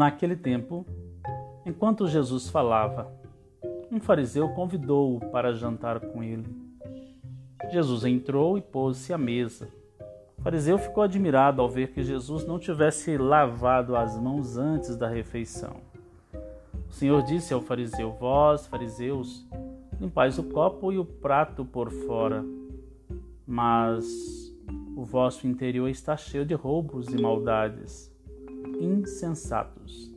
Naquele tempo, enquanto Jesus falava, um fariseu convidou-o para jantar com ele. Jesus entrou e pôs-se à mesa. O fariseu ficou admirado ao ver que Jesus não tivesse lavado as mãos antes da refeição. O Senhor disse ao fariseu: Vós, fariseus, limpais o copo e o prato por fora, mas o vosso interior está cheio de roubos e maldades insensatos.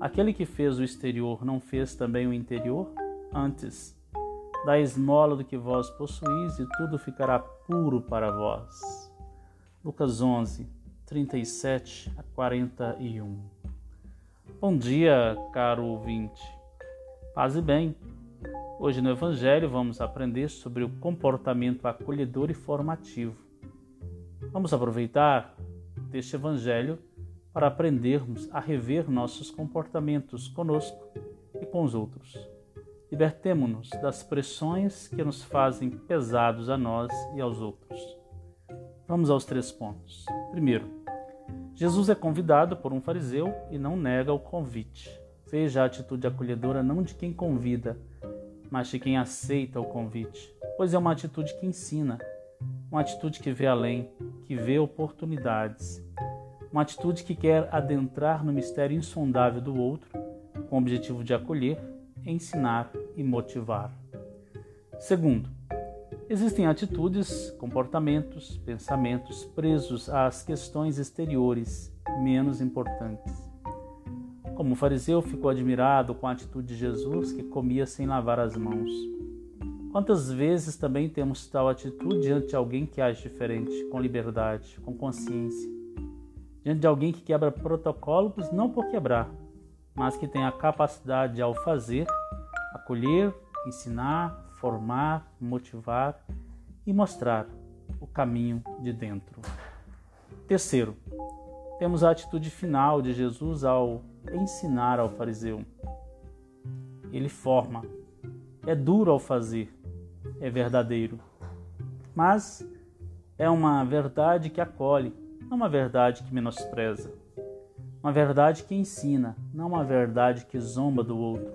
Aquele que fez o exterior não fez também o interior? Antes, da esmola do que vós possuís e tudo ficará puro para vós. Lucas 11, 37 a 41. Bom dia, caro ouvinte. Paz e bem. Hoje no Evangelho vamos aprender sobre o comportamento acolhedor e formativo. Vamos aproveitar deste Evangelho para aprendermos a rever nossos comportamentos conosco e com os outros. Libertemo-nos das pressões que nos fazem pesados a nós e aos outros. Vamos aos três pontos. Primeiro, Jesus é convidado por um fariseu e não nega o convite. Veja a atitude acolhedora não de quem convida, mas de quem aceita o convite, pois é uma atitude que ensina, uma atitude que vê além, que vê oportunidades uma atitude que quer adentrar no mistério insondável do outro, com o objetivo de acolher, ensinar e motivar. Segundo, existem atitudes, comportamentos, pensamentos presos às questões exteriores menos importantes. Como o fariseu ficou admirado com a atitude de Jesus que comia sem lavar as mãos. Quantas vezes também temos tal atitude diante de alguém que age diferente, com liberdade, com consciência? Diante de alguém que quebra protocolos não por quebrar, mas que tem a capacidade ao fazer, acolher, ensinar, formar, motivar e mostrar o caminho de dentro. Terceiro, temos a atitude final de Jesus ao ensinar ao fariseu. Ele forma, é duro ao fazer, é verdadeiro, mas é uma verdade que acolhe, não uma verdade que menospreza. Uma verdade que ensina, não uma verdade que zomba do outro.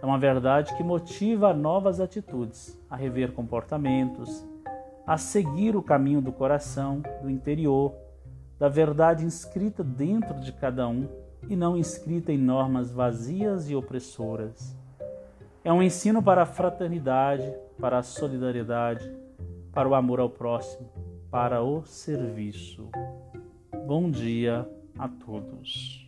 É uma verdade que motiva a novas atitudes, a rever comportamentos, a seguir o caminho do coração, do interior, da verdade inscrita dentro de cada um e não inscrita em normas vazias e opressoras. É um ensino para a fraternidade, para a solidariedade, para o amor ao próximo, para o serviço. Bom dia a todos.